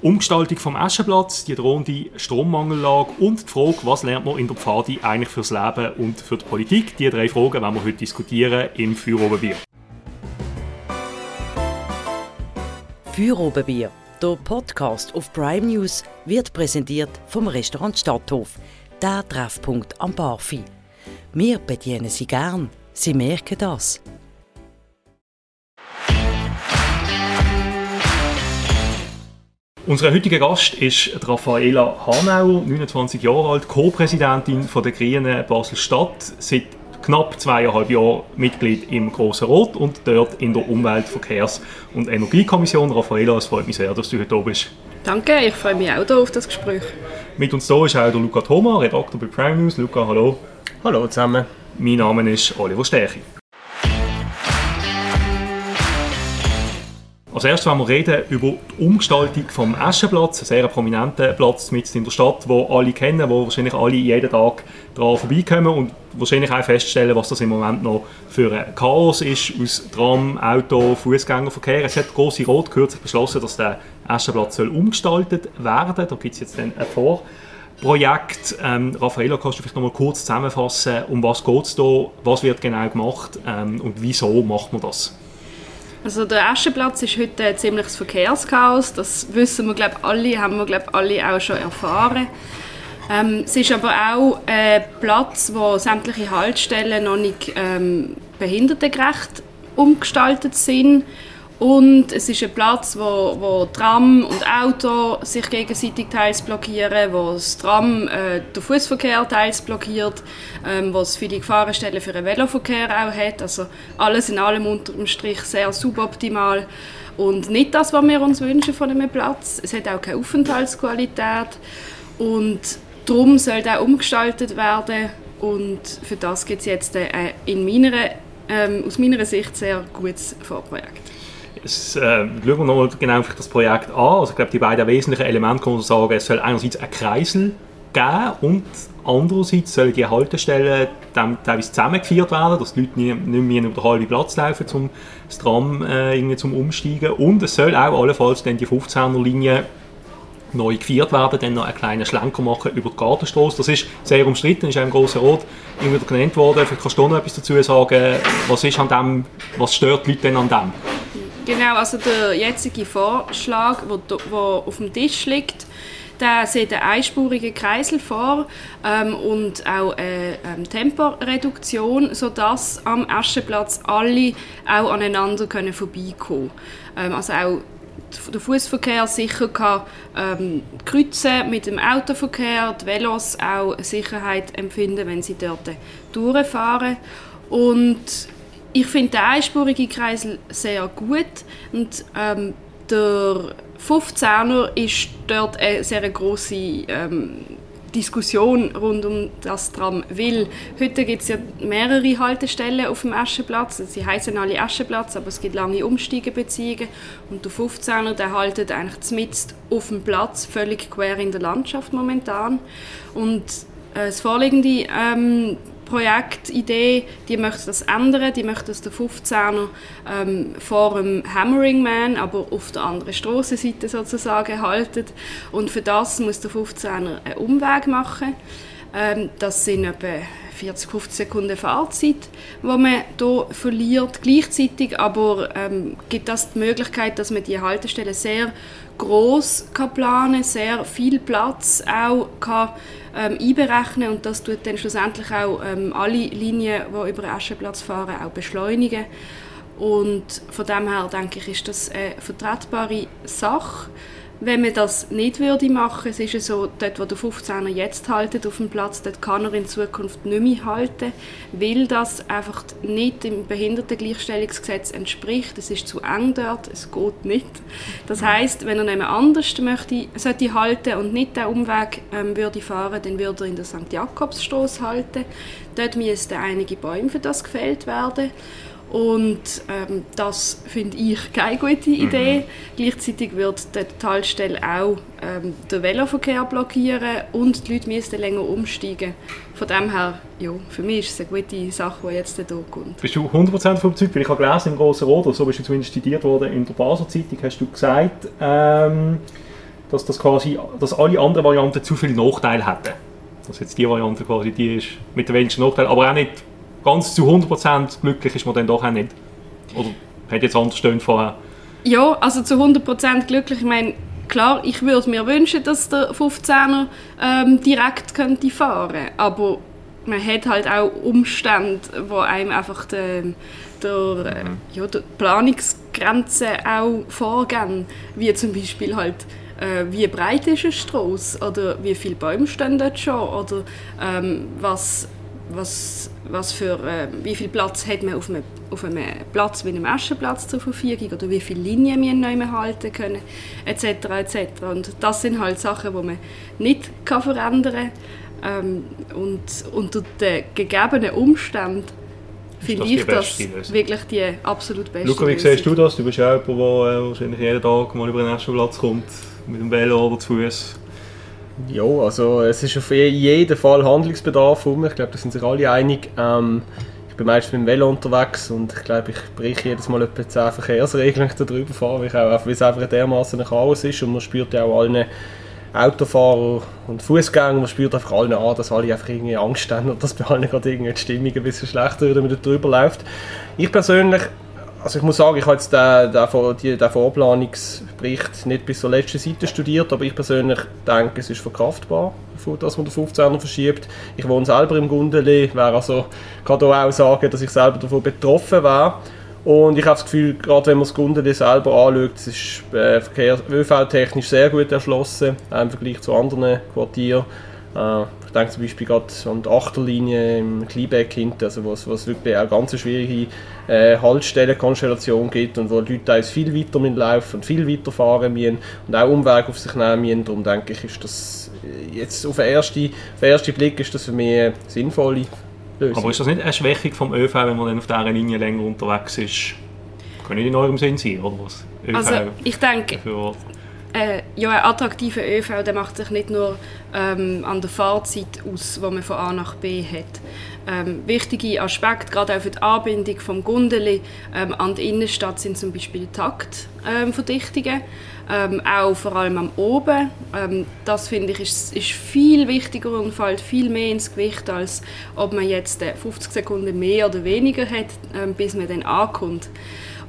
Umgestaltung vom Aschenplatz, die drohende Strommangellage und die Frage, was lernt man in der Pfadi eigentlich fürs Leben und für die Politik. Die drei Fragen werden wir heute diskutieren im Feuerobenbier. Feuerobenbier, der Podcast auf Prime News, wird präsentiert vom Restaurant Stadthof, der Treffpunkt am Barfi. Wir bedienen Sie gern, Sie merken das. Unser heutiger Gast ist Raffaela Hanauer, 29 Jahre alt, Co-Präsidentin der Grünen Basel-Stadt, seit knapp zweieinhalb Jahren Mitglied im Grossen Rot und dort in der Umwelt-, Verkehrs- und Energiekommission. Raffaela, es freut mich sehr, dass du heute da bist. Danke, ich freue mich auch hier auf das Gespräch. Mit uns hier ist auch der Luca Thoma, Redakteur bei Prime News. Luca, hallo. Hallo zusammen. Mein Name ist Oliver Stärchi. Als erstes wollen wir reden über die Umgestaltung vom Aschenplatz, ein sehr prominenter Platz mitten in der Stadt, wo alle kennen, wo wahrscheinlich alle jeden Tag daran vorbeikommen und wahrscheinlich auch feststellen, was das im Moment noch für ein Chaos ist aus Tram, Auto, Fußgängerverkehr. Es hat große Rot kürzlich beschlossen, dass der Aschenplatz soll umgestaltet werden. Da gibt es jetzt dann ein Vorprojekt. Ähm, Raffaella, kannst du vielleicht noch mal kurz zusammenfassen, um was geht es da, was wird genau gemacht ähm, und wieso macht man das? Also der Aschenplatz ist heute ein ziemliches Verkehrschaos. Das wissen wir glaube alle, haben wir glaube alle auch schon erfahren. Ähm, es ist aber auch ein Platz, wo sämtliche Haltestellen noch nicht ähm, behindertengerecht umgestaltet sind und es ist ein Platz, wo, wo Tram und Auto sich gegenseitig teils blockieren, wo das Tram äh, den Fußverkehr teils blockiert, ähm, es viele Gefahrenstellen für den Veloverkehr auch hat. Also alles in allem unter dem Strich sehr suboptimal und nicht das, was wir uns wünschen von einem Platz. Es hat auch keine Aufenthaltsqualität und darum soll er umgestaltet werden und für das gibt es jetzt äh, in meiner, ähm, aus meiner Sicht sehr gutes Vorprojekt es, äh, schauen wir nochmal genau das Projekt an. Also ich glaube, die beiden wesentlichen Elemente kann man sagen, es soll einerseits ein Kreisel geben und andererseits sollen die Haltestellen dann teilweise zusammengeführt werden, dass die Leute nicht, nicht mehr über den halben Platz laufen, um das Tram äh, irgendwie zum Umsteigen. Und es soll auch allenfalls dann die 15er-Linie neu geführt werden, dann noch einen kleinen Schlenker machen über die Gartenstraße. Das ist sehr umstritten, ist auch im Grossen Rot immer wieder genannt worden. Vielleicht kannst du noch etwas dazu sagen, was ist an dem, was stört die Leute denn an dem? Genau, also der jetzige Vorschlag, der auf dem Tisch liegt, der sieht einen einspurigen Kreisel vor ähm, und auch eine ähm, Temporeduktion, sodass am Aschenplatz alle auch aneinander können vorbeikommen können. Ähm, also auch der Fußverkehr sicher kann ähm, kreuzen mit dem Autoverkehr, die Velos auch Sicherheit empfinden, wenn sie dort durchfahren. Und ich finde den einspurigen Kreisel sehr gut und ähm, der 15er ist dort eine sehr große ähm, Diskussion rund um das Tram will. Heute gibt es ja mehrere Haltestellen auf dem Aschenplatz. Sie heißen alle Aschenplatz, aber es gibt lange Umsteigebeziehungen. Und der 15er, der haltet eigentlich mitten auf dem Platz, völlig quer in der Landschaft momentan. Und äh, das vorliegende ähm, Projektidee, die möchte das ändern, die möchte, dass der 15er ähm, vor dem Hammering Man, aber auf der anderen Strassenseite sozusagen haltet und für das muss der 15er einen Umweg machen. Ähm, das sind etwa 40, 50 Sekunden Fahrzeit, die man hier verliert. Gleichzeitig aber ähm, gibt das die Möglichkeit, dass man die Haltestelle sehr groß kann sehr viel Platz auch kann ähm, einberechnen und das tut dann schlussendlich auch ähm, alle Linien, die über den Aschenplatz fahren, auch beschleunigen. Und von dem her denke ich, ist das eine vertretbare Sache. Wenn man das nicht würde machen, es ist ja so, dort wo der 15er jetzt haltet auf dem Platz, dort kann er in Zukunft nicht mehr halten, weil das einfach nicht dem Behindertengleichstellungsgesetz entspricht. Es ist zu eng dort, es geht nicht. Das heißt, wenn er jemand anders möchte, sollte halten und nicht den Umweg ähm, würde fahren, dann würde er in der St. Jakobsstraße halten. Dort müssten einige Bäume für das gefällt werden. Und ähm, das finde ich keine gute Idee. Mhm. Gleichzeitig wird die Talstelle auch ähm, den Veloverkehr blockieren und die Leute müssen länger umsteigen. Von dem her, ja, für mich ist es eine gute Sache, die jetzt hier kommt. Bist du 100% überzeugt? Weil ich habe gelesen im Grossen Rot, so bist du zumindest zitiert worden in der Basel Zeitung, hast du gesagt, ähm, dass, das quasi, dass alle anderen Varianten zu viele Nachteile hätten. Dass jetzt die Variante quasi die ist mit den wenigsten Nachteilen, aber auch nicht ganz zu 100% glücklich ist man dann doch auch nicht. Oder hat jetzt anders stehen vorher? Ja, also zu 100% glücklich. Ich meine, klar, ich würde mir wünschen, dass der 15er ähm, direkt könnte fahren aber man hat halt auch Umstände, wo einem einfach den, der, mhm. ja, der Planungsgrenzen auch vorgehen, wie zum Beispiel halt äh, wie breit ist eine Straße oder wie viele Bäume stehen dort schon oder ähm, was, was, was für, äh, wie viel Platz hat man auf einem, auf einem Platz wie einem Aschenplatz zur Verfügung oder wie viele Linien wir neu halten können etc. etc. Und das sind halt Sachen, die man nicht kann verändern kann ähm, und unter den gegebenen Umständen finde ich das, wirklich die absolut beste Luca, wie siehst du das? Du bist ja jemand, der äh, wahrscheinlich jeden Tag mal über den nächsten Platz kommt, mit dem Velo oder zu Fuß. Ja, also es ist auf jeden Fall Handlungsbedarf um. Ich glaube, da sind sich alle einig. Ähm, ich bin meistens mit dem Velo unterwegs und ich glaube, ich breche jedes Mal etwa 10 Verkehrsregeln, wenn ich da drüber fahre, weil, es einfach dermaßen ein Chaos ist und man spürt ja auch allen Autofahrer und Fußgänger, man spürt einfach allen an, dass alle einfach irgendwie Angst haben und dass bei allen gerade irgendwie die Stimmung ein bisschen schlechter wird, wenn man drüber läuft. Ich persönlich, also ich muss sagen, ich habe jetzt den, den, den Vorplanungsbericht nicht bis zur letzten Seite studiert, aber ich persönlich denke, es ist verkraftbar, dass man den 15er verschiebt. Ich wohne selber im Gundeli, wäre also, kann da auch sagen, dass ich selber davon betroffen wäre. Und ich habe das Gefühl, gerade wenn man das Gundeli selber anschaut, es ist äh, ÖV-technisch sehr gut erschlossen, im Vergleich zu anderen Quartieren. Äh, ich denke zum Beispiel gerade an die Achterlinie im Kleinbeck hinten, also wo es wirklich auch ganz schwierige äh, Haltstellenkonstellation gibt und wo die Leute teils viel weiter laufen und viel weiter fahren müssen und auch Umwege auf sich nehmen müssen. Darum denke ich, ist das jetzt auf den ersten, auf den ersten Blick ist das für mich eine sinnvolle Lösung. Aber ist das nicht eine Schwächung vom ÖV, wenn man dann auf dieser Linie länger unterwegs ist? Kann nicht in eurem Sinn sein, oder was? ÖV also ich denke, äh, ja, ein attraktiver ÖV der macht sich nicht nur ähm, an der Fahrzeit aus, wo man von A nach B hat. Ähm, wichtige Aspekte, gerade auch für die Anbindung vom Gundeli ähm, an die Innenstadt, sind zum Beispiel Taktverdichtungen. Ähm, auch vor allem am Oben. Ähm, das finde ich ist, ist, viel wichtiger und fällt viel mehr ins Gewicht, als ob man jetzt 50 Sekunden mehr oder weniger hat, ähm, bis man dann ankommt.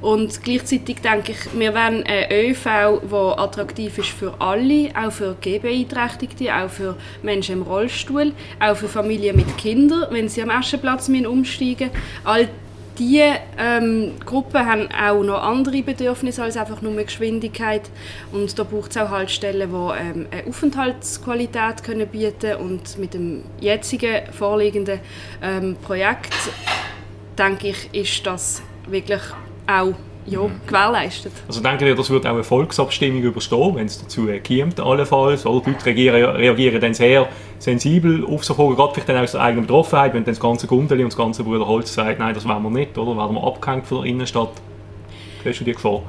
Und gleichzeitig denke ich, wir wollen einen ÖV, der attraktiv ist für alle, auch für Gehbeeinträchtigte, auch für Menschen im Rollstuhl, auch für Familien mit Kindern, wenn sie am Aschenplatz umsteigen müssen. All diese ähm, Gruppen haben auch noch andere Bedürfnisse als einfach nur Geschwindigkeit und da braucht es auch Haltestellen, die ähm, eine Aufenthaltsqualität können bieten und mit dem jetzigen vorliegenden ähm, Projekt denke ich, ist das wirklich auch ja, mhm. gewährleistet. Also denken ihr, das wird auch eine Volksabstimmung überstehen, wenn es dazu kommt, allenfalls? Oder die Leute reagieren, reagieren dann sehr sensibel auf so Fragen, gerade vielleicht dann aus der eigenen Betroffenheit, wenn dann das ganze Gundeli und das ganze Bruder Holz sagt, nein, das wollen wir nicht, oder? Werden wir abgehängt von der Innenstadt? Hast du die Gefahr?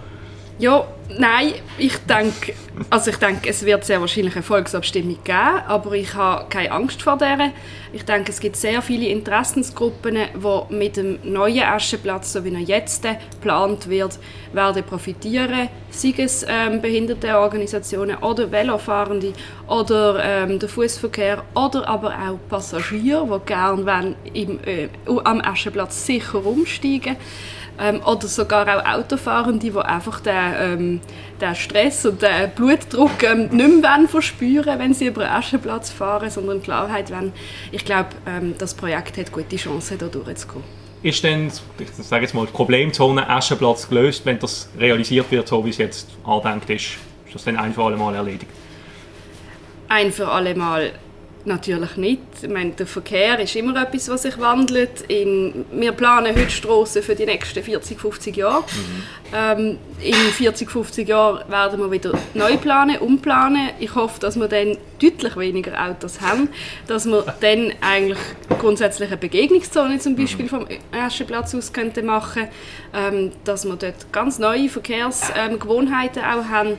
Ja, nein, ich denke, also ich denke, es wird sehr wahrscheinlich eine Volksabstimmung geben, aber ich habe keine Angst vor der. Ich denke, es gibt sehr viele Interessensgruppen, die mit dem neuen Aschenplatz, so wie er jetzt geplant wird, werden profitieren. Sei es ähm, Behindertenorganisationen oder Velofahrende oder ähm, der Fußverkehr oder aber auch Passagiere, die gerne im, äh, am Aschenplatz sicher umsteigen wollen ähm, oder sogar auch Autofahrende, die einfach den, ähm, den Stress und den Blutdruck ähm, nicht mehr verspüren wenn sie über den Aschenplatz fahren, sondern Klarheit wollen. Ich glaube, ähm, das Projekt hat gute Chancen, da durchzukommen. Ist denn, ich sage jetzt mal, die Problemzone Aschenplatz gelöst, wenn das realisiert wird, so wie es jetzt andenkt ist? Ist das dann ein für alle Mal erledigt? Ein für alle Mal Natürlich nicht. Ich meine, der Verkehr ist immer etwas, was sich wandelt. In, wir planen heute Strassen für die nächsten 40, 50 Jahre. Mhm. Ähm, in 40, 50 Jahren werden wir wieder neu planen, umplanen. Ich hoffe, dass wir dann deutlich weniger Autos haben, dass wir dann eigentlich grundsätzlich eine Begegnungszone zum Beispiel mhm. vom Aschenplatz aus könnten machen, ähm, dass wir dort ganz neue Verkehrsgewohnheiten ähm, auch haben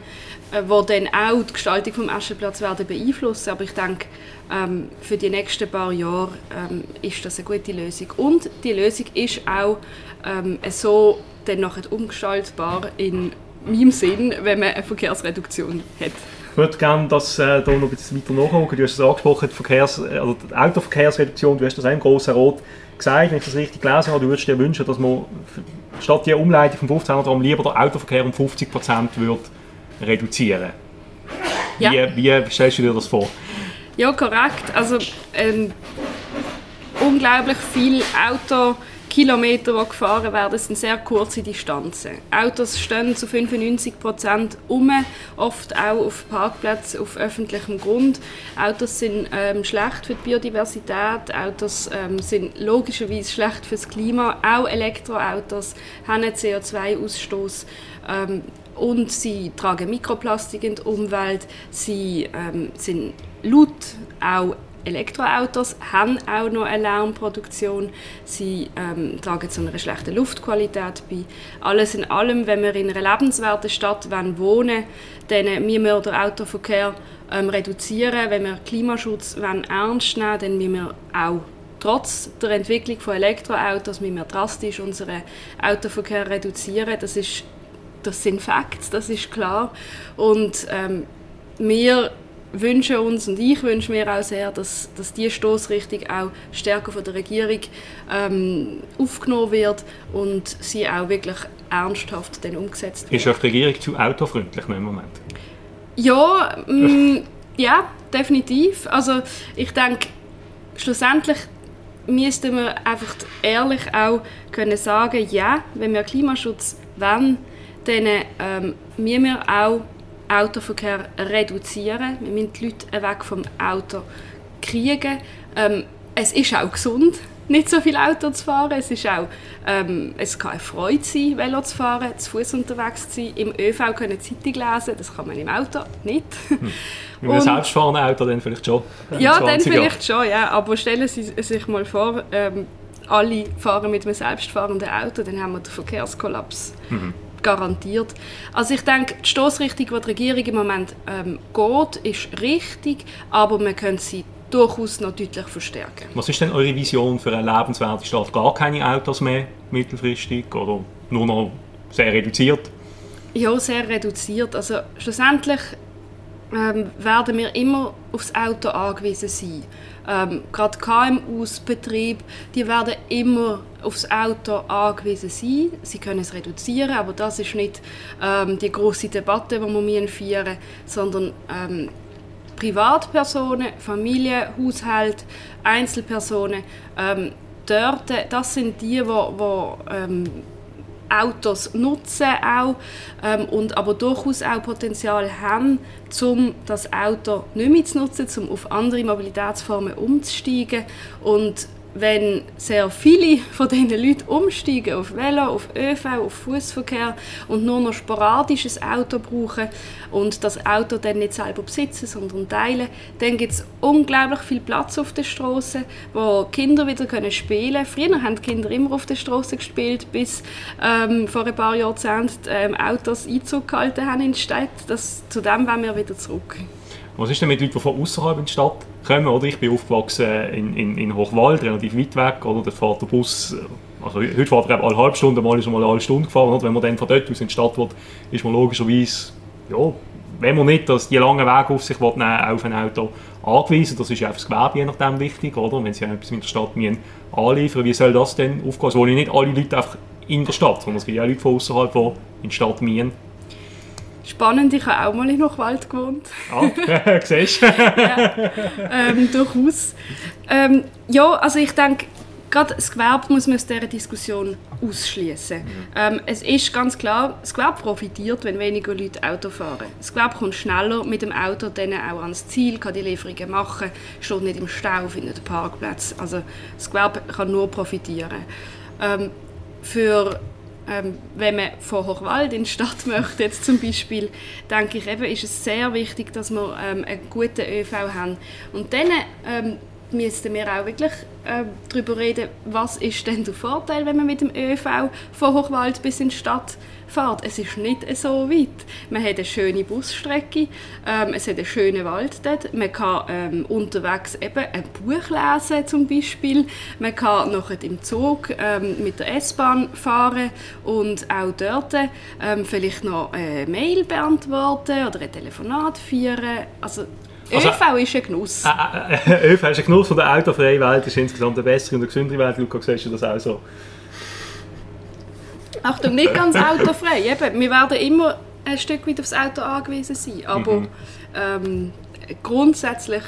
äh, wo dann auch die Gestaltung des Aschenplatz werden beeinflussen. Aber ich denke, ähm, für die nächsten paar Jahre ähm, ist das eine gute Lösung. Und die Lösung ist auch ähm, so dann nachher umgestaltbar in meinem Sinn, wenn man eine Verkehrsreduktion hat. Ich würde gerne das äh, da noch ein bisschen weiter nachgucken. Du hast es angesprochen, die, Verkehrs-, also die Autoverkehrsreduktion, du hast das auch im Grossen Rot gesagt, wenn ich das richtig gelesen habe, du würdest dir wünschen, dass man statt der Umleitung vom 15 Tram lieber den Autoverkehr um 50 Prozent reduzieren Ja. Wie, wie stellst du dir das vor? Ja, korrekt. Also ähm, unglaublich viele Autokilometer, die gefahren werden, sind sehr kurze Distanzen. Autos stehen zu 95 Prozent um, oft auch auf Parkplätzen auf öffentlichem Grund. Autos sind ähm, schlecht für die Biodiversität, Autos ähm, sind logischerweise schlecht fürs Klima. Auch Elektroautos haben einen CO2-Ausstoß. Ähm, und sie tragen Mikroplastik in die Umwelt. Sie ähm, sind laut auch Elektroautos haben auch noch eine Lärmproduktion. Sie ähm, tragen zu einer schlechten Luftqualität bei. Alles in allem, wenn wir in einer lebenswerten Stadt wollen wohnen dann müssen wir den Autoverkehr ähm, reduzieren. Wenn wir Klimaschutz wollen ernst nehmen dann müssen wir auch trotz der Entwicklung von Elektroautos müssen wir drastisch unseren Autoverkehr reduzieren. Das, ist, das sind Facts, das ist klar. Und ähm, wir wünschen uns und ich wünsche mir auch sehr, dass, dass diese Stoßrichtung auch stärker von der Regierung ähm, aufgenommen wird und sie auch wirklich ernsthaft dann umgesetzt wird. Ist auch die Regierung zu autofreundlich im Moment? Ja, mh, ja, definitiv. Also ich denke, schlussendlich müssten wir einfach ehrlich auch können sagen, ja, wenn wir Klimaschutz wollen, dann ähm, müssen wir auch Autoverkehr reduzieren. Wir müssen die Leute weg vom Auto kriegen. Ähm, es ist auch gesund, nicht so viel Auto zu fahren. Es, ist auch, ähm, es kann eine Freude sein, Velo zu fahren, zu Fuß unterwegs zu sein, im ÖV können Zeitung lesen, das kann man im Auto nicht. Hm. Mit einem selbstfahrenden Auto dann vielleicht schon. Ja, dann vielleicht schon, ja. Aber stellen Sie sich mal vor, ähm, alle fahren mit einem selbstfahrenden Auto, dann haben wir den Verkehrskollaps. Mhm garantiert. Also ich denke, die Stoßrichtung, die die Regierung im Moment ähm, geht, ist richtig, aber man könnte sie durchaus noch deutlich verstärken. Was ist denn eure Vision für eine lebenswerte Stadt? Gar keine Autos mehr mittelfristig oder nur noch sehr reduziert? Ja, sehr reduziert. Also schlussendlich ähm, werden wir immer aufs Auto angewiesen sein. Ähm, gerade KMUs, Betrieb, die werden immer aufs Auto angewiesen sein. Sie können es reduzieren, aber das ist nicht ähm, die große Debatte, die wir führen sondern ähm, Privatpersonen, Familien, Haushalt, Einzelpersonen, ähm, dort, das sind die, die, die ähm, Autos nutzen auch, ähm, und aber durchaus auch Potenzial haben, um das Auto nicht mehr zu nutzen, um auf andere Mobilitätsformen umzusteigen und wenn sehr viele von diesen Leuten umsteigen auf Velo, auf ÖV, auf Fußverkehr und nur noch sporadisches Auto brauchen und das Auto dann nicht selber besitzen, sondern teilen, dann gibt es unglaublich viel Platz auf der Straße, wo Kinder wieder spielen können. Früher haben die Kinder immer auf der Straße gespielt, bis ähm, vor ein paar Jahrzehnten ähm, Autos Einzug gehalten haben in die Stadt. Das, zu dem wollen wir wieder zurück. Was ist denn mit Leuten, die von außerhalb in die Stadt kommen? Oder? Ich bin aufgewachsen in, in, in Hochwald, relativ weit weg. Oder? Da fährt der Bus, also heute fährt er alle halbe Stunde, mal ist er mal eine halbe Stunde gefahren. Oder? Wenn man dann von dort aus in die Stadt will, ist man logischerweise, ja, wenn man nicht dass die langen Wege auf sich will, nehmen, auf ein Auto angewiesen. Das ist ja auch das Gewerbe je nachdem wichtig, oder? wenn sie etwas in der Stadt müssen anliefern wie soll das denn aufgehen? Es wollen nicht alle Leute einfach in der Stadt, sondern es gibt auch Leute von außerhalb, die in die Stadt müssen. Spannend, ich habe auch mal in Hochwald gewohnt. Ah, siehst du? ja, ähm, durchaus. Ähm, ja, also ich denke, gerade das Gewerbe muss man aus dieser Diskussion ausschließen. Mhm. Ähm, es ist ganz klar, das Gewerbe profitiert, wenn weniger Leute Auto fahren. Das Gewerbe kommt schneller mit dem Auto dann auch ans Ziel, kann die Lieferungen machen, steht nicht im Stau, findet einen Parkplatz. Also das Gewerbe kann nur profitieren. Ähm, für ähm, wenn man von Hochwald in die Stadt möchte, jetzt zum Beispiel, denke ich, eben, ist es sehr wichtig, dass wir ähm, einen guten ÖV haben. Und dann ähm, müssten wir auch wirklich äh, darüber reden, was ist denn der Vorteil, wenn man mit dem ÖV von Hochwald bis in die Stadt fährt. Es ist nicht so weit. Man hat eine schöne Busstrecke, ähm, es hat einen schönen Wald dort. Man kann ähm, unterwegs eben ein Buch lesen zum Beispiel. Man kann nachher im Zug ähm, mit der S-Bahn fahren und auch dort ähm, vielleicht noch eine Mail beantworten oder ein Telefonat führen. Also also, ÖV ist ein Genuss. Äh, äh, äh, ÖV ist ein Genuss und eine autofreie Welt ist insgesamt eine bessere und eine gesündere Welt. Luca, siehst du das auch so? Achtung, nicht ganz autofrei. Eben, wir werden immer ein Stück weit aufs Auto angewiesen sein. Aber mhm. ähm, grundsätzlich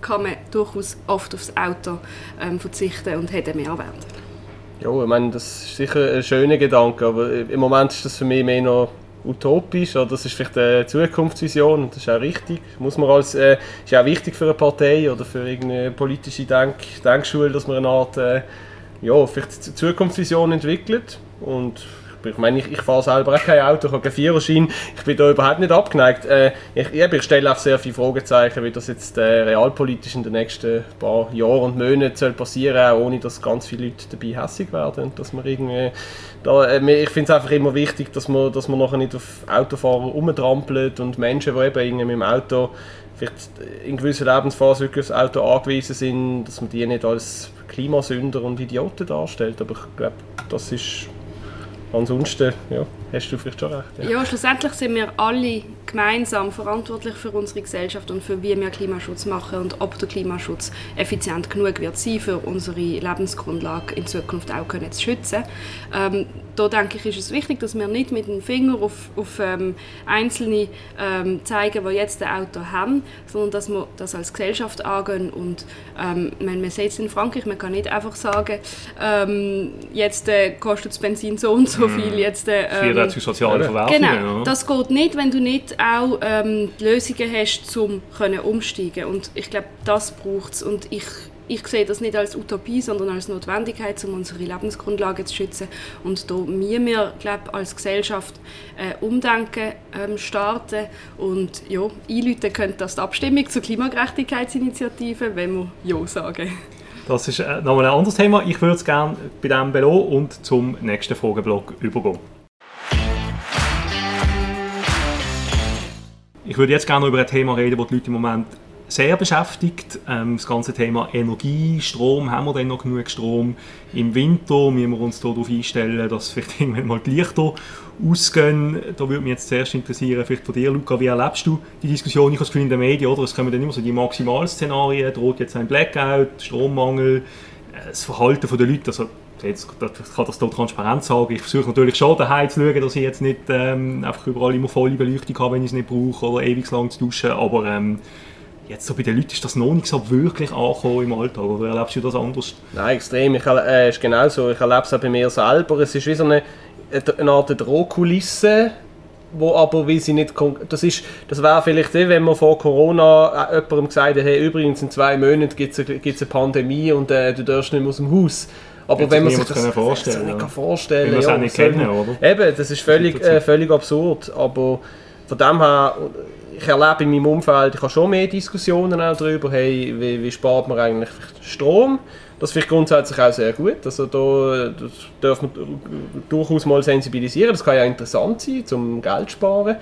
kann man durchaus oft aufs Auto ähm, verzichten und hat einen Mehrwert. Ja, ich meine, das ist sicher ein schöner Gedanke, aber im Moment ist das für mich mehr noch utopisch oder das ist vielleicht eine Zukunftsvision und das ist auch richtig. Muss man als, äh, ist auch wichtig für eine Partei oder für irgendeine politische Denk Denkschule, dass man eine Art äh, ja, vielleicht Zukunftsvision entwickelt und ich meine, ich, ich fahre selber auch kein Auto, ich habe keinen Viererschein, ich bin da überhaupt nicht abgeneigt. Äh, ich, ich stelle auch sehr viele Fragezeichen, wie das jetzt äh, realpolitisch in den nächsten paar Jahren und Monaten passieren soll, ohne dass ganz viele Leute dabei hässlich werden. Dass man irgendwie da, äh, ich finde es einfach immer wichtig, dass man, dass man nachher nicht auf Autofahrer rumtrampelt und Menschen, die eben irgendwie mit dem Auto vielleicht in gewissen Lebensphasen wirklich aufs Auto angewiesen sind, dass man die nicht als Klimasünder und Idioten darstellt. Aber ich glaube, das ist ansonsten ja, hast du vielleicht schon recht. Ja. ja, schlussendlich sind wir alle gemeinsam verantwortlich für unsere Gesellschaft und für wie wir Klimaschutz machen und ob der Klimaschutz effizient genug wird sein, für unsere Lebensgrundlage in Zukunft auch können zu schützen. Ähm, da denke ich, ist es wichtig, dass wir nicht mit dem Finger auf, auf ähm, Einzelne ähm, zeigen, die jetzt ein Auto haben, sondern dass wir das als Gesellschaft angehen und ähm, man, man sieht es in Frankreich, man kann nicht einfach sagen, ähm, jetzt äh, kostet das Benzin so und so mhm. viel, jetzt äh, ähm, soziale Verwerfungen. Genau, das geht nicht, wenn du nicht auch ähm, Lösungen hast, um umsteigen Und ich glaube, das braucht es. Und ich, ich sehe das nicht als Utopie, sondern als Notwendigkeit, um unsere Lebensgrundlage zu schützen. Und da müssen wir, glaube als Gesellschaft äh, Umdenken ähm, starten und ja, einläuten könnte das die Abstimmung zur Klimagerechtigkeitsinitiative, wenn wir Ja sagen. Das ist äh, nochmal ein anderes Thema. Ich würde es gerne bei diesem belassen und zum nächsten Frageblock übergehen. Ich würde jetzt gerne über ein Thema reden, das die Leute im Moment sehr beschäftigt. Ähm, das ganze Thema Energie, Strom, haben wir denn noch genug Strom? Im Winter müssen wir uns darauf einstellen, dass vielleicht irgendwann mal die Lichter ausgehen. Da würde mich jetzt zuerst interessieren, vielleicht von dir, Luca, wie erlebst du die Diskussion? Ich habe das in den Medien, oder? es kommen dann immer so die Maximalszenarien, droht jetzt ein Blackout, Strommangel, äh, das Verhalten der Leute, also jetzt kann das hier transparent sagen, ich versuche natürlich schon daheim zu schauen, dass ich jetzt nicht ähm, einfach überall immer volle Beleuchtung habe, wenn ich es nicht brauche oder ewig lang zu duschen, aber ähm, jetzt so bei den Leuten ist das noch nicht so wirklich angekommen im Alltag, oder erlebst du das anders? Nein, extrem, ich, äh, ist genau so, ich erlebe es auch bei mir selber, es ist wie so eine, eine Art Drohkulisse, wo aber, weil sie nicht, das ist, das wäre vielleicht, eh, wenn man vor Corona äh, jemandem gesagt hätte, hey, übrigens in zwei Monaten gibt es eine, eine Pandemie und äh, du darfst nicht mehr aus dem Haus aber wenn man sich das vorstellen, nicht ja. vorstellen kann, ja, nicht kennen, oder? Eben, das ist völlig, äh, völlig absurd. Aber von dem her, ich erlebe in meinem Umfeld, ich habe schon mehr Diskussionen auch darüber, hey, wie, wie spart man eigentlich Strom? Das finde ich grundsätzlich auch sehr gut. Also da das darf man durchaus mal sensibilisieren. Das kann ja interessant sein, zum Geld sparen.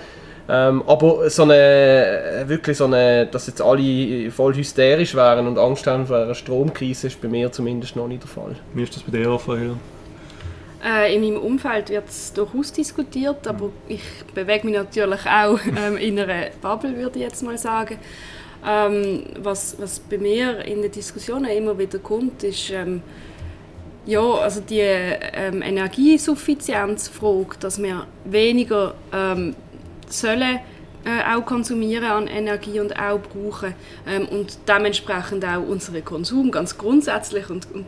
Ähm, aber so eine, wirklich so eine, dass jetzt alle voll hysterisch wären und Angst haben vor einer Stromkrise, ist bei mir zumindest noch nicht der Fall. Wie ist das bei dir, Raphael? Äh, in meinem Umfeld wird es durchaus diskutiert, aber ich bewege mich natürlich auch ähm, in einer Bubble, würde ich jetzt mal sagen. Ähm, was, was bei mir in den Diskussionen immer wieder kommt, ist ähm, ja, also die ähm, Energiesuffizienzfrage, dass wir weniger ähm, sollen äh, auch konsumieren an Energie und auch brauchen ähm, und dementsprechend auch unseren Konsum ganz grundsätzlich und, und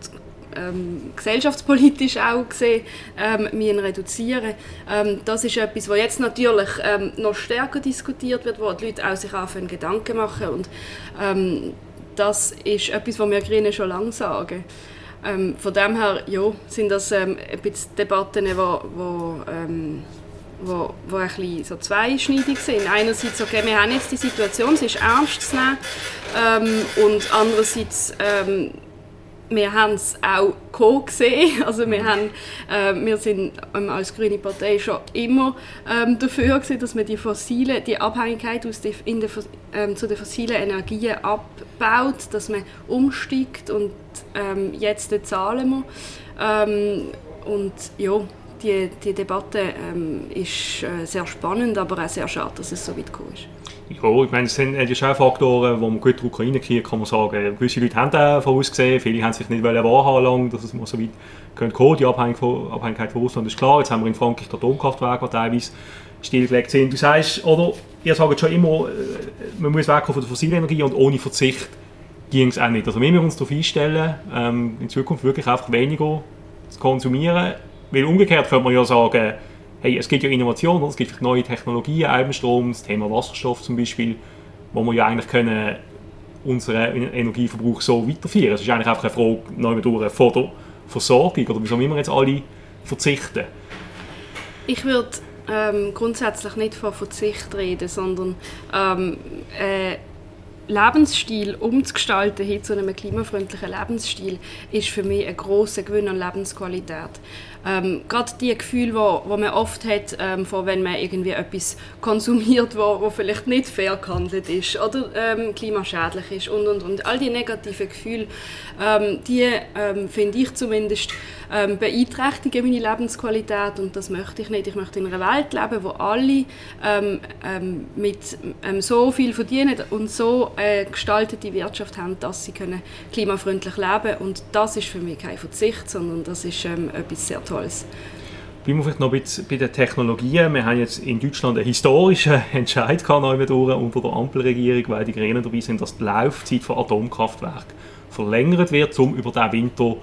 ähm, gesellschaftspolitisch auch gesehen ähm, müssen reduzieren. Ähm, das ist etwas, was jetzt natürlich ähm, noch stärker diskutiert wird, wo die Leute auch sich anfangen Gedanken machen und ähm, das ist etwas, was wir Grünen schon lange sagen. Ähm, von dem her ja, sind das ähm, ein bisschen Debatten, die wo, wo ein so zweischneidig sind. Einerseits, okay, wir haben jetzt die Situation, es ist ernst zu nehmen ähm, und andererseits ähm, wir haben es auch gesehen. Also wir, haben, äh, wir sind ähm, als Grüne Partei schon immer ähm, dafür gewesen, dass man die fossile, die Abhängigkeit aus die, in der, ähm, zu den fossilen Energien abbaut, dass man umsteigt und ähm, jetzt zahlen wir. Und ja, die, die Debatte ähm, ist äh, sehr spannend, aber auch sehr schade, dass es so weit gekommen ist. Ja, ich meine, es sind ja schon Faktoren, wo man gut die Ukraine-Krieg kann man sagen, gewisse Leute haben das vorausgesehen, viele haben sich nicht wahrhaben lang, dass es mal so weit könnte kommen. Die Abhängigkeit von Russland ist klar. Jetzt haben wir in Frankreich die Atomkraftwerke, die teilweise stillgelegt sind. Du sagst, oder, ihr sagt schon immer, äh, man muss wegkommen von der fossilen Energie und ohne Verzicht ging es auch nicht. Also wir uns darauf einstellen, ähm, in Zukunft wirklich einfach weniger zu konsumieren, weil umgekehrt könnte man ja sagen, hey, es gibt ja Innovationen, es gibt neue Technologien, Eibenstrom, das Thema Wasserstoff zum Beispiel, wo wir ja eigentlich können unseren Energieverbrauch so weiterführen. Es ist eigentlich einfach eine Frage neu durch von der Versorgung oder wieso müssen wir jetzt alle verzichten? Ich würde ähm, grundsätzlich nicht von Verzicht reden, sondern ähm, äh, Lebensstil umzugestalten hin zu einem klimafreundlichen Lebensstil ist für mich ein großer Gewinn an Lebensqualität. Ähm, gerade die Gefühle, wo, wo man oft hat, ähm, von wenn man irgendwie etwas konsumiert, wo, wo vielleicht nicht fair gehandelt ist oder ähm, klimaschädlich ist und und und all die negativen Gefühle, ähm, die ähm, finde ich zumindest ähm, beeinträchtigen meine Lebensqualität und das möchte ich nicht. Ich möchte in einer Welt leben, wo alle mit so viel verdienen und so äh, gestaltete Wirtschaft haben, dass sie können klimafreundlich leben und das ist für mich kein Verzicht, sondern das ist etwas sehr Tolles. Tolles. Bleiben wir vielleicht noch bei den Technologien. Wir haben jetzt in Deutschland einen historischen Entscheid durch unter der Ampelregierung, weil die Grünen dabei sind, dass die Laufzeit von Atomkraftwerken verlängert wird, um über den Winter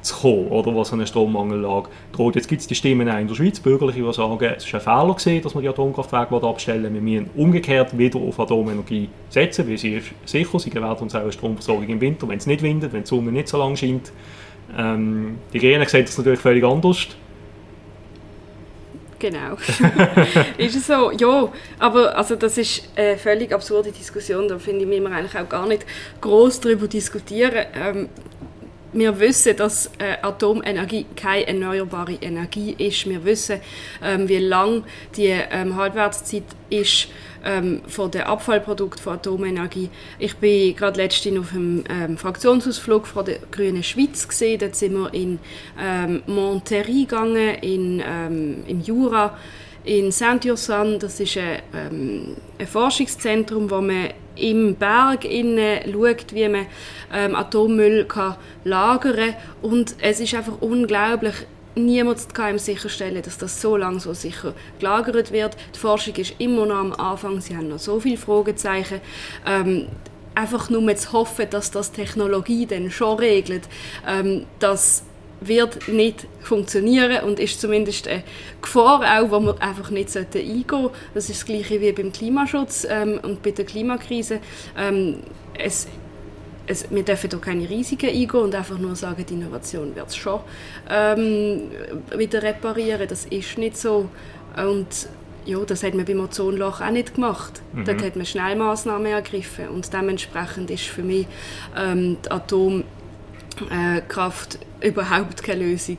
zu kommen, oder was eine Strommangellage droht. Jetzt gibt es die Stimmen auch in der Schweiz, Bürgerliche, die sagen, es ist ein Fehler gewesen, dass man die Atomkraftwerke abstellen Wir müssen umgekehrt wieder auf Atomenergie setzen, weil sie ist sicher, sie gewährt uns auch eine Stromversorgung im Winter, wenn es nicht windet, wenn die Sonne nicht so lange scheint. Ähm, die Grünen sehen das natürlich völlig anders. Genau. ist es so? Ja, aber also das ist eine völlig absurde Diskussion. Da finde ich, wir eigentlich auch gar nicht groß darüber diskutieren. Ähm, wir wissen, dass äh, Atomenergie keine erneuerbare Energie ist. Wir wissen, ähm, wie lang die ähm, Halbwertszeit ist ähm, von den Abfallprodukten von Atomenergie. Ich bin gerade letztens auf einem ähm, Fraktionsausflug von der Grünen Schweiz gesehen. Dort sind wir in ähm, Monterrey gegangen, in, ähm, im Jura, in Saint-Ursanne. Das ist ein, ähm, ein Forschungszentrum, wo man im Berg innen schaut, wie man ähm, Atommüll kann lagern kann. Und es ist einfach unglaublich, niemand kann sicherstellen, dass das so lange so sicher gelagert wird. Die Forschung ist immer noch am Anfang, sie haben noch so viele Fragezeichen. Ähm, einfach nur zu hoffen, dass das Technologie dann schon regelt, ähm, das wird nicht funktionieren und ist zumindest eine Gefahr auch, wo man einfach nicht eingehen sollte. Das ist das Gleiche wie beim Klimaschutz ähm, und bei der Klimakrise. Ähm, es es, wir dürfen da keine Risiken eingehen und einfach nur sagen, die Innovation wird es schon ähm, wieder reparieren. Das ist nicht so. Und ja, das hat man beim Ozonloch auch nicht gemacht. Mhm. Dort hat man schnell Massnahmen ergriffen und dementsprechend ist für mich ähm, die Atomkraft äh, überhaupt keine Lösung.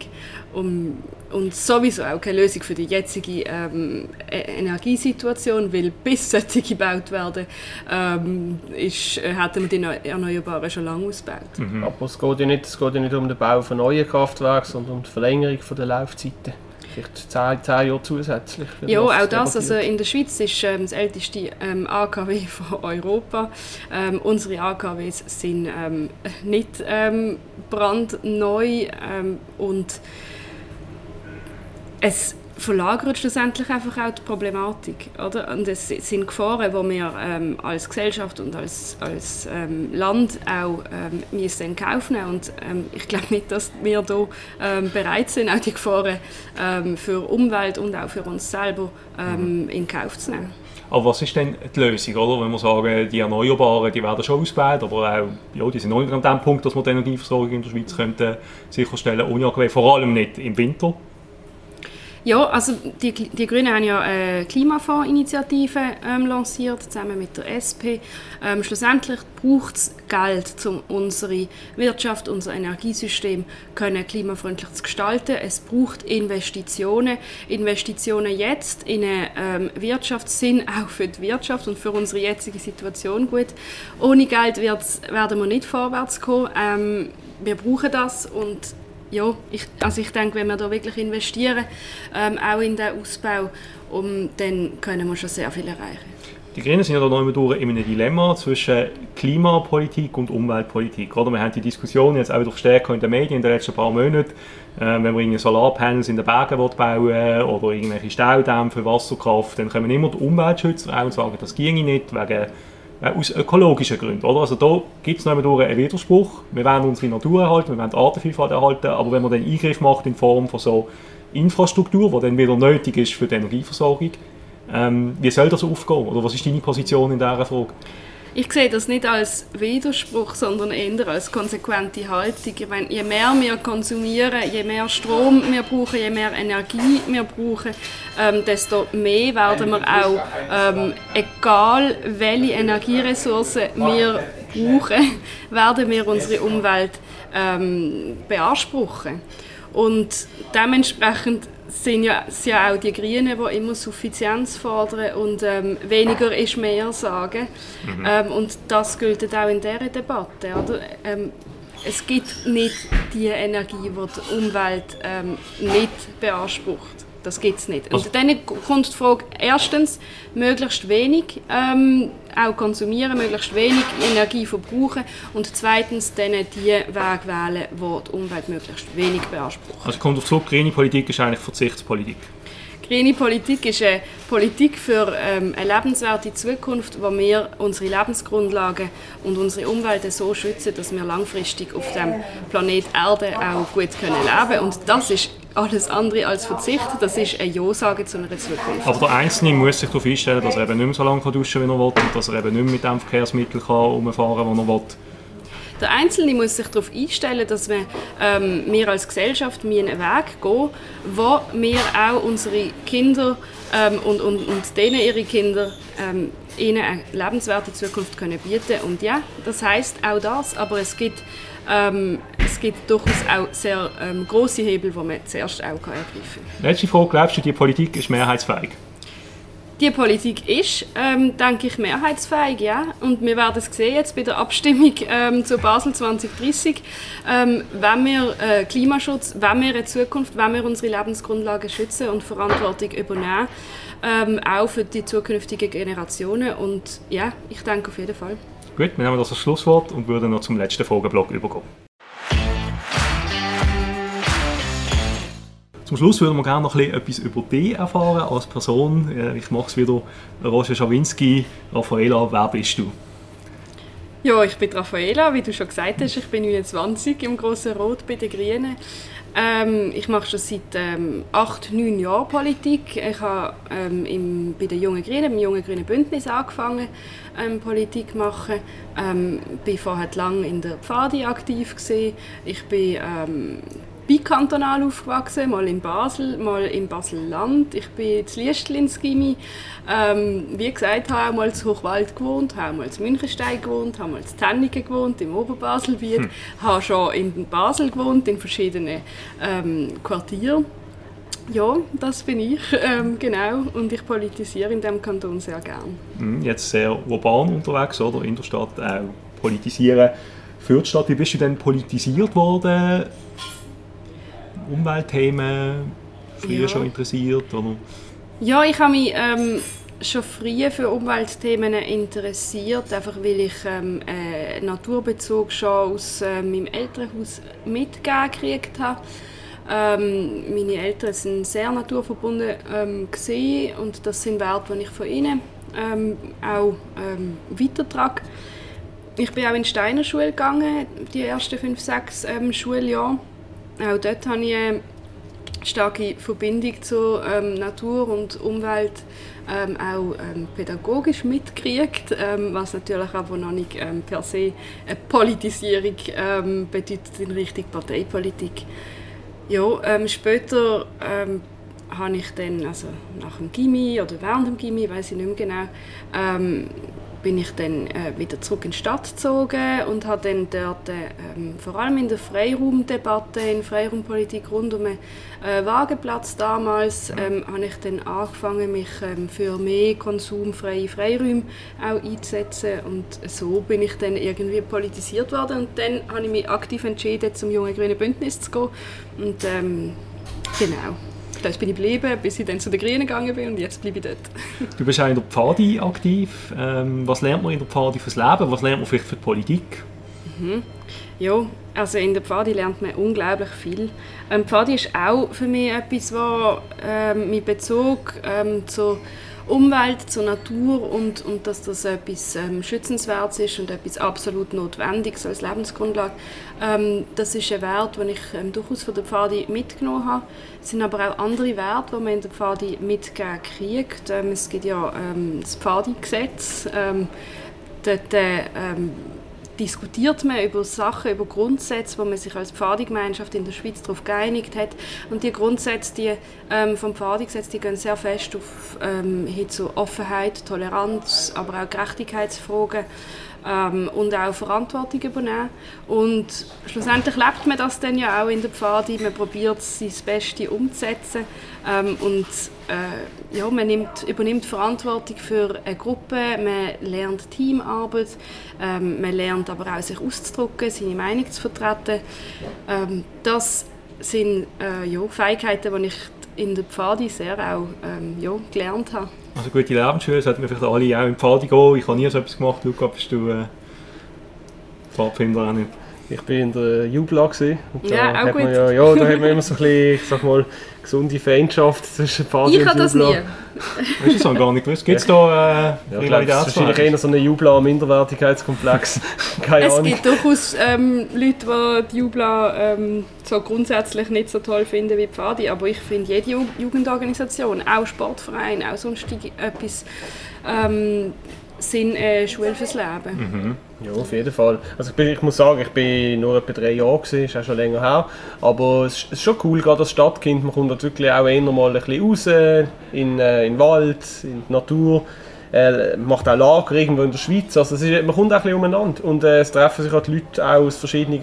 Um, und sowieso auch keine Lösung für die jetzige ähm, e-, Energiesituation, weil bis solche gebaut werden, ähm, ist, äh, hätten wir die Erneuerbaren schon lange ausgebaut. Mhm. Aber es geht, ja nicht, es geht ja nicht um den Bau von neuen Kraftwerken, sondern um die Verlängerung der Laufzeiten. Vielleicht 10, 10 Jahre zusätzlich. Ja, auch das. Also in der Schweiz ist ähm, das älteste ähm, AKW von Europa. Ähm, unsere AKWs sind ähm, nicht ähm, brandneu ähm, und es verlagert schlussendlich einfach auch die Problematik. Oder? Und es sind Gefahren, die wir ähm, als Gesellschaft und als, als ähm, Land auch ähm, müssen in Kauf nehmen Und ähm, ich glaube nicht, dass wir da ähm, bereit sind, auch die Gefahren ähm, für die Umwelt und auch für uns selber ähm, mhm. in Kauf zu nehmen. Aber was ist denn die Lösung, oder? Wenn wir sagen, die Erneuerbaren, die werden schon ausgebaut, aber auch, ja, die sind noch nicht an dem Punkt, dass wir die Energieversorgung in der Schweiz könnten sicherstellen, ohne AKW, vor allem nicht im Winter. Ja, also die, die Grünen haben ja eine Klimafondsinitiative ähm, lanciert, zusammen mit der SP. Ähm, schlussendlich braucht es Geld, um unsere Wirtschaft, unser Energiesystem können klimafreundlich zu gestalten. Es braucht Investitionen. Investitionen jetzt in eine ähm, Wirtschaft sind auch für die Wirtschaft und für unsere jetzige Situation gut. Ohne Geld werden wir nicht vorwärts kommen. Ähm, wir brauchen das und ja, ich, also ich denke, wenn wir da wirklich investieren, ähm, auch in den Ausbau, um, dann können wir schon sehr viel erreichen. Die Grünen sind ja da noch immer durch in einem Dilemma zwischen Klimapolitik und Umweltpolitik. Oder? Wir haben die Diskussion jetzt auch durch stärker in den Medien in den letzten paar Monaten, äh, wenn irgendwie Solarpanels in den Bergen bauen oder irgendwelche Staudämme für Wasserkraft, dann kommen immer die Umweltschützer und sagen, das ginge nicht wegen aus ökologischen Gründen. Oder? Also da gibt es noch durch einen Widerspruch. Wir wollen unsere Natur erhalten, wir wollen die Artenvielfalt erhalten, aber wenn man dann Eingriff macht in Form von so Infrastruktur, die dann wieder nötig ist für die Energieversorgung, ähm, wie soll das aufgehen? Oder was ist deine Position in dieser Frage? Ich sehe das nicht als Widerspruch, sondern eher als konsequente Haltung. Ich meine, je mehr wir konsumieren, je mehr Strom wir brauchen, je mehr Energie wir brauchen, ähm, desto mehr werden wir auch, ähm, egal welche Energieressourcen wir brauchen, werden wir unsere Umwelt ähm, beanspruchen. Und dementsprechend sind ja, sind ja auch die Grünen, die immer Suffizienz fordern und ähm, weniger ist mehr sagen. Mhm. Ähm, und das gilt auch in dieser Debatte. Oder? Ähm, es gibt nicht die Energie, die die Umwelt ähm, nicht beansprucht. Das gibt es nicht. Und also dann kommt die Frage, erstens, möglichst wenig ähm, auch konsumieren, möglichst wenig Energie verbrauchen und zweitens dann die Wege wählen, wo die Umwelt möglichst wenig beansprucht. Also kommt auf zurück, grüne Politik ist eigentlich Verzichtspolitik. Grüne Politik ist eine Politik für ähm, eine lebenswerte Zukunft, wo wir unsere Lebensgrundlagen und unsere Umwelt so schützen, dass wir langfristig auf dem Planet Erde auch gut können leben können. Und das ist alles andere als Verzicht. Das ist eine Ja-Sage zu einer Zukunft. Aber der Einzelne muss sich darauf einstellen, dass er eben nicht mehr so lange duschen kann, wie er will und dass er eben nicht mehr mit dem Verkehrsmittel kann umfahren kann, wie er will. Der Einzelne muss sich darauf einstellen, dass wir, ähm, wir als Gesellschaft einen Weg gehen, wo wir auch unsere Kinder ähm, und, und, und denen ihre Kinder ähm, ihnen eine lebenswerte Zukunft können bieten Und ja, das heißt auch das, aber es gibt ähm, es gibt durchaus auch sehr ähm, große Hebel, die man zuerst auch ergreifen kann. Letzte Frage, glaubst du, die Politik ist mehrheitsfähig? Die Politik ist, ähm, denke ich, mehrheitsfähig, ja. Und wir werden es sehen jetzt bei der Abstimmung ähm, zu Basel 2030. Ähm, wenn wir äh, Klimaschutz, wenn wir eine Zukunft, wenn wir unsere Lebensgrundlagen schützen und Verantwortung übernehmen, ähm, auch für die zukünftigen Generationen. Und ja, ich denke auf jeden Fall. Gut, wir nehmen das als Schlusswort und würden noch zum letzten Fragenblock übergehen. Zum Schluss würden wir gerne noch etwas über dich erfahren als Person. Ich mache es wieder. Roger Schawinski, Raffaela, wer bist du? Ja, ich bin Raffaela, wie du schon gesagt hast. Ich bin 29 im Grossen Rot bei den Grünen. Ähm, ich mache schon seit ähm, acht, neun Jahren Politik. Ich habe ähm, im, bei den Jungen Grünen, im Jungen Grünen Bündnis angefangen, ähm, Politik zu machen. Ähm, bin vorher lang in der Pfadi aktiv gewesen. Ich bin ähm, bikantonal aufgewachsen, mal in Basel, mal in Basel-Land. Ich bin in Liestl ins Gimmi. Ähm, wie gesagt, habe auch mal in Hochwald gewohnt, habe mal in Münchenstein gewohnt, habe mal in Tennigen gewohnt, im Oberbaselbiet, hm. habe schon in Basel gewohnt, in verschiedenen ähm, Quartieren. Ja, das bin ich, ähm, genau. Und ich politisiere in diesem Kanton sehr gern. Hm, jetzt sehr urban unterwegs, oder? In der Stadt auch politisieren. Für die Stadt, wie bist du denn politisiert worden? Umweltthemen früher ja. schon interessiert? Oder? Ja, ich habe mich ähm, schon früher für Umweltthemen interessiert, einfach weil ich ähm, einen Naturbezug schon aus äh, meinem Elternhaus mitgegeben gekriegt habe. Ähm, meine Eltern sind sehr naturverbunden ähm, und das sind Werte, die ich von ihnen ähm, auch ähm, weitertrage. Ich bin auch in Steiner Schule gegangen, die ersten fünf, sechs ähm, Schuljahre auch dort habe ich eine starke Verbindung zur ähm, Natur und Umwelt ähm, auch ähm, pädagogisch mitgekriegt, ähm, was natürlich aber noch nicht ähm, per se eine Politisierung ähm, bedeutet in Richtung Parteipolitik. Ja, später habe ich dann, also nach dem Gimmi oder während dem Gimmi, weiß ich nicht mehr genau, bin ich dann äh, wieder zurück in die Stadt gezogen und habe dann dort ähm, vor allem in der Freiraumdebatte, in Freiraumpolitik rund um den äh, Wagenplatz damals, ähm, habe ich dann angefangen, mich ähm, für mehr konsumfreie Freiräume auch einzusetzen. Und so bin ich dann irgendwie politisiert worden. Und dann habe ich mich aktiv entschieden, zum Jungen Grünen Bündnis zu gehen. Und ähm, genau. Dort bin ich geblieben, bis ich dann zu den Grünen gegangen bin und jetzt bleibe ich dort. Du bist auch in der Pfadi aktiv. Ähm, was lernt man in der Pfadi fürs Leben? Was lernt man vielleicht für die Politik? Mhm. Ja, also in der Pfadi lernt man unglaublich viel. Ähm, Pfadi ist auch für mich etwas, was ähm, mit Bezug ähm, zur Umwelt, zur Natur und, und dass das etwas ähm, Schützenswertes ist und etwas absolut Notwendiges als Lebensgrundlage. Ähm, das ist ein Wert, den ich ähm, durchaus von der Pfadi mitgenommen habe. Es sind aber auch andere Werte, die man in der Pfadi mitgeben kriegt. Ähm, es gibt ja ähm, das Pfadi-Gesetz. Ähm, dort ähm, diskutiert man über Sachen, über Grundsätze, wo man sich als Pfadigemeinschaft in der Schweiz darauf geeinigt hat. Und die Grundsätze die, ähm, vom Pfadigesetz, die gehen sehr fest auf, ähm, hin zu Offenheit, Toleranz, aber auch Gerechtigkeitsfragen ähm, und auch Verantwortung übernehmen. Und schlussendlich lebt man das dann ja auch in der Pfadi. Man probiert sein Beste umzusetzen ähm, und äh, ja, man nimmt, übernimmt Verantwortung für eine Gruppe, man lernt Teamarbeit, ähm, man lernt aber auch sich auszudrücken, seine Meinung zu vertreten. Ähm, das sind äh, ja, Fähigkeiten, die ich in der Pfadi sehr auch ähm, ja, gelernt habe. Also gute Lebensschule sollten wir vielleicht alle auch in Pfadi gehen. Ich habe nie so etwas gemacht. Luca, bist du äh, Pfadfinder auch nicht? Ich war in der Jubla. Und da ja, auch hat gut. Man ja, ja, da hat man immer so ein bisschen, ich sag mal, gesunde Feindschaft zwischen Pfadi ich und Jubla. Ich habe das nie. Du das gar nicht gewusst? Gibt es da äh, ja, Das ist wahrscheinlich eher so ein Jubla-Minderwertigkeitskomplex. Keine es Ahnung. gibt durchaus ähm, Leute, die die Jubla ähm, so grundsätzlich nicht so toll finden wie Pfadi, aber ich finde jede Ju Jugendorganisation, auch Sportverein, auch sonstig etwas, ähm, sind äh, Schule fürs Leben. Mhm. Ja, auf jeden Fall. Also ich, bin, ich muss sagen, ich bin nur etwa drei Jahre gewesen, ist auch schon länger her. Aber es ist, schon cool, gerade als Stadtkind, man kommt wirklich auch eher mal ein bisschen raus, in, äh, in den Wald, in die Natur. Äh, macht auch Lager irgendwo in der Schweiz. Also es ist, man kommt auch ein bisschen umeinander. Und äh, es treffen sich auch die Leute auch aus verschiedenen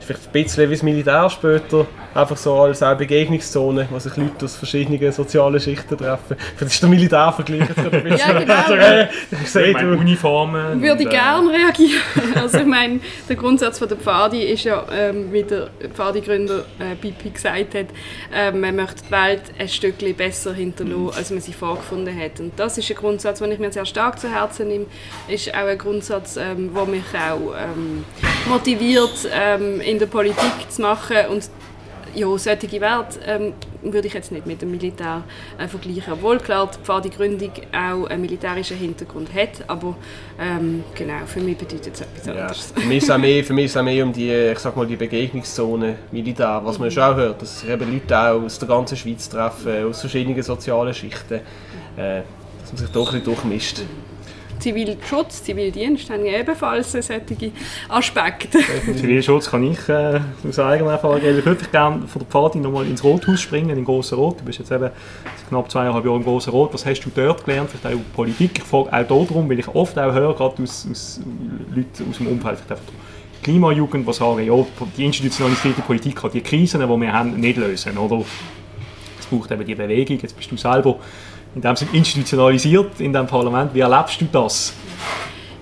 vielleicht ein bisschen wie das Militär später, einfach so als eine Begegnungszone, wo sich Leute aus verschiedenen sozialen Schichten treffen. Das ist der Militärvergleich jetzt gerade ein bisschen. ja, genau. Also, äh, ich sehe, du Uniformen. Würde ich äh, gerne reagieren. Also ich meine, der Grundsatz von der Pfadi ist ja, ähm, wie der Pfadi-Gründer äh, Pipi gesagt hat, äh, man möchte die Welt ein Stückchen besser hinterlassen, als man sie vorgefunden hat. Und das ist ein Grundsatz, den ich mir sehr stark zu Herzen nehme. Ist auch ein Grundsatz, der ähm, mich auch ähm, motiviert, ähm, in der Politik zu machen und ja, solche Werte ähm, würde ich jetzt nicht mit dem Militär äh, vergleichen. Obwohl klar die Pfadi-Gründung auch einen militärischen Hintergrund hat, aber ähm, genau, für mich bedeutet es etwas anderes. Ja, für, mich ist auch mehr, für mich ist es auch mehr um die, ich sag mal, die Begegnungszone Militär, was man mhm. schon auch hört, dass sich eben Leute auch aus der ganzen Schweiz treffen, aus verschiedenen sozialen Schichten, äh, dass man sich doch ein bisschen durchmischt. Zivilschutz, Zivildienst haben ebenfalls solche Aspekte. Zivilschutz kann ich äh, aus eigener Erfahrung geben. Ich würde gerne von der Pfadi nochmal ins Rothaus springen, in Grossen Rot. Du bist jetzt eben knapp zweieinhalb Jahre im Grossen Rot. Was hast du dort gelernt, vielleicht auch Politik? Ich frage auch darum, weil ich oft auch höre, gerade aus, aus Leuten aus dem Umfeld, vielleicht Klimajugend, die sagen, ja, die institutionalisierte Politik kann die Krisen, die wir haben, nicht lösen. Oder? Es braucht eben die Bewegung. Jetzt bist du selber in dem Sinne institutionalisiert in dem Parlament. Wie erlebst du das?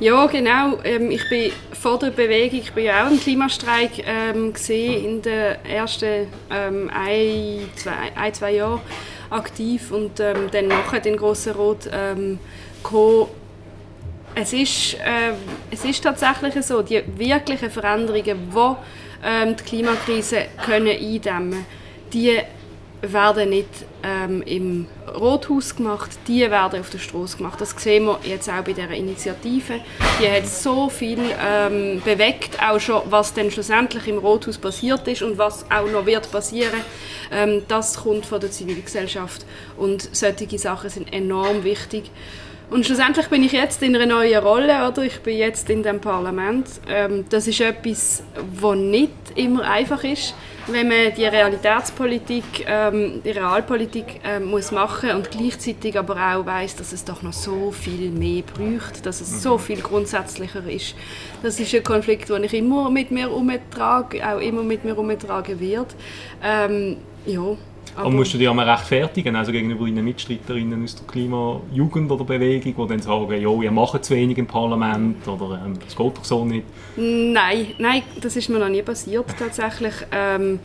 Ja, genau. Ähm, ich bin vor der Bewegung, ich bin ja auch im Klimastreik ähm, in den ersten ähm, ein, zwei, ein, zwei Jahren aktiv und ähm, dann nachher den grossen Rot ähm, Es ist, äh, es ist tatsächlich so, die wirklichen Veränderungen, die ähm, die Klimakrise können eindämmen können, werden nicht ähm, im Rothaus gemacht, die werden auf der Straße gemacht. Das sehen wir jetzt auch bei dieser Initiative. Die hat so viel ähm, bewegt, auch schon, was dann schlussendlich im Rothaus passiert ist und was auch noch wird passieren. Ähm, das kommt von der Zivilgesellschaft und solche Sachen sind enorm wichtig. Und schlussendlich bin ich jetzt in einer neuen Rolle, oder? Ich bin jetzt in dem Parlament. Ähm, das ist etwas, was nicht immer einfach ist wenn man die Realitätspolitik, ähm, die Realpolitik ähm, muss machen und gleichzeitig aber auch weiß, dass es doch noch so viel mehr braucht, dass es so viel grundsätzlicher ist. Das ist ein Konflikt, den ich immer mit mir umtrage, auch immer mit mir umtragen wird. Ähm, ja. Aber und musst du dich auch mal rechtfertigen, also gegenüber deinen Mitstreiterinnen aus der Klimajugend oder Bewegung, die dann sagen, ja, ihr macht zu wenig im Parlament oder ähm, das geht doch so nicht? Nein, nein, das ist mir noch nie passiert tatsächlich. Ähm,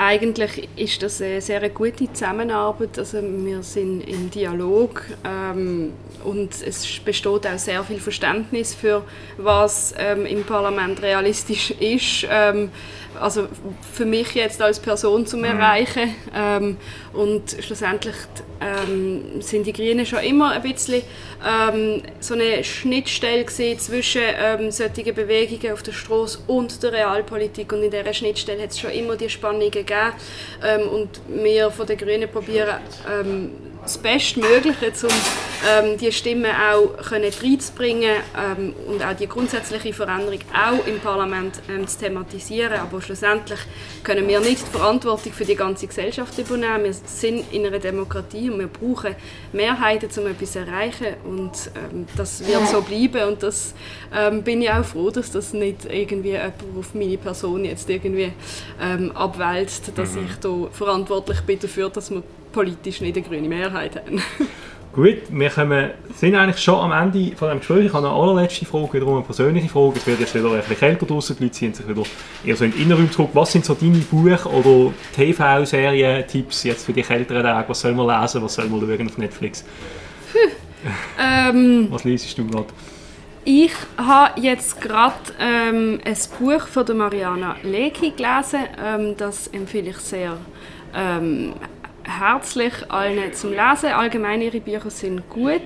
eigentlich ist das eine sehr gute Zusammenarbeit. Also wir sind im Dialog ähm, und es besteht auch sehr viel Verständnis für was ähm, im Parlament realistisch ist. Ähm, also für mich jetzt als Person zu mhm. erreichen. Ähm, und schlussendlich ähm, sind die Grünen schon immer ein bisschen ähm, so eine Schnittstelle zwischen ähm, solchen Bewegungen auf der Straße und der Realpolitik. Und in dieser Schnittstelle hat es schon immer die Spannungen gegeben. Ähm, und wir von den Grünen probieren, ähm, das Bestmögliche, um ähm, die Stimmen auch können reinzubringen ähm, und auch die grundsätzliche Veränderung auch im Parlament ähm, zu thematisieren. Aber schlussendlich können wir nicht die Verantwortung für die ganze Gesellschaft übernehmen. Wir sind in einer Demokratie und wir brauchen Mehrheiten, um etwas zu erreichen. Und ähm, das wird so bleiben. Und das ähm, bin ich auch froh, dass das nicht irgendwie jemand auf meine Person jetzt irgendwie ähm, abwälzt, dass mhm. ich da verantwortlich bin dafür, dass wir politisch nicht eine grüne Mehrheit haben. Gut, wir kommen, sind eigentlich schon am Ende von dem Gespräch. Ich habe eine allerletzte Frage, wiederum eine persönliche Frage. Es wird jetzt wieder ein bisschen kälter draußen, die Leute ziehen sich wieder eher so in den Innenraum zurück. Was sind so deine Buch- oder TV-Serien-Tipps jetzt für die kälteren Tage? Was soll man lesen, was soll man schauen auf Netflix? ähm, was liest du gerade? Ich habe jetzt gerade ähm, ein Buch von der Mariana Lecki gelesen. Ähm, das empfehle ich sehr. Ähm, herzlich allen zum Lesen. Allgemein ihre Bücher sind gut.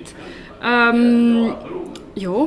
Ähm, ja,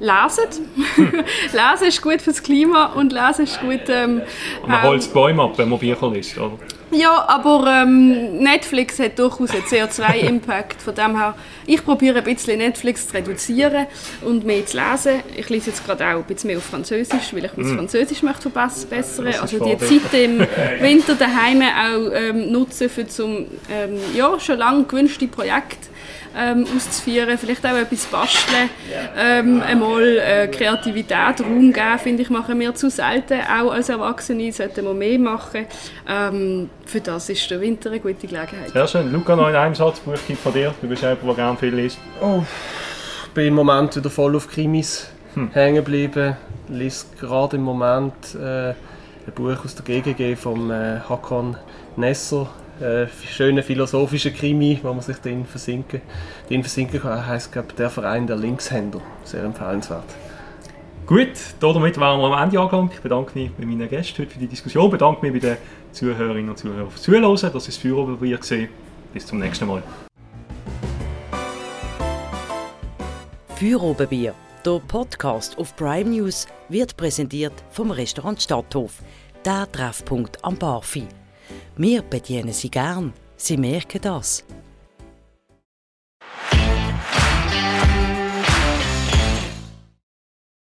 lesen. lesen ist gut fürs Klima und lesen ist gut. Ähm, man holt ähm, Bäume ab, wenn man Bücher liest, oder? Ja, aber ähm, Netflix hat durchaus einen CO2-Impact. Von dem her, ich probiere ein bisschen Netflix zu reduzieren und mehr zu lesen. Ich lese jetzt gerade auch ein bisschen mehr auf Französisch, weil ich mein mm. Französisch möchte verbessern. Also die Zeit im Winter daheim auch ähm, nutzen für zum ähm, ja schon lange gewünschte Projekt ähm, auszuführen, vielleicht auch etwas basteln, ähm, einmal äh, Kreativität Raum geben, finde ich, machen wir zu selten, auch als Erwachsene, sollten wir mehr machen. Ähm, für das ist der Winter eine gute Gelegenheit. Sehr schön. Luca, noch in einem Satz, Buchtipp von dir, du bist jemand, der gerne viel liest. Oh, ich bin im Moment wieder voll auf Krimis hm. hängen geblieben, lese gerade im Moment äh, ein Buch aus der GGG von äh, Hakon Nesser, äh, schöner philosophischer Krimi, wo man sich drin versinken, drin versinken kann. heißt glaube der Verein der Linkshänder. Sehr empfehlenswert. Gut, damit waren wir am Ende angelangt. Ich bedanke mich bei meinen Gästen heute für die Diskussion. Ich bedanke mich bei den Zuhörerinnen und Zuhörern fürs Zuhören. Das war das Führerbier. Bis zum nächsten Mal. Führerbier, der Podcast auf Prime News, wird präsentiert vom Restaurant Stadthof, der Treffpunkt am Barfi. Wir bedienen Sie gern. Sie merken das.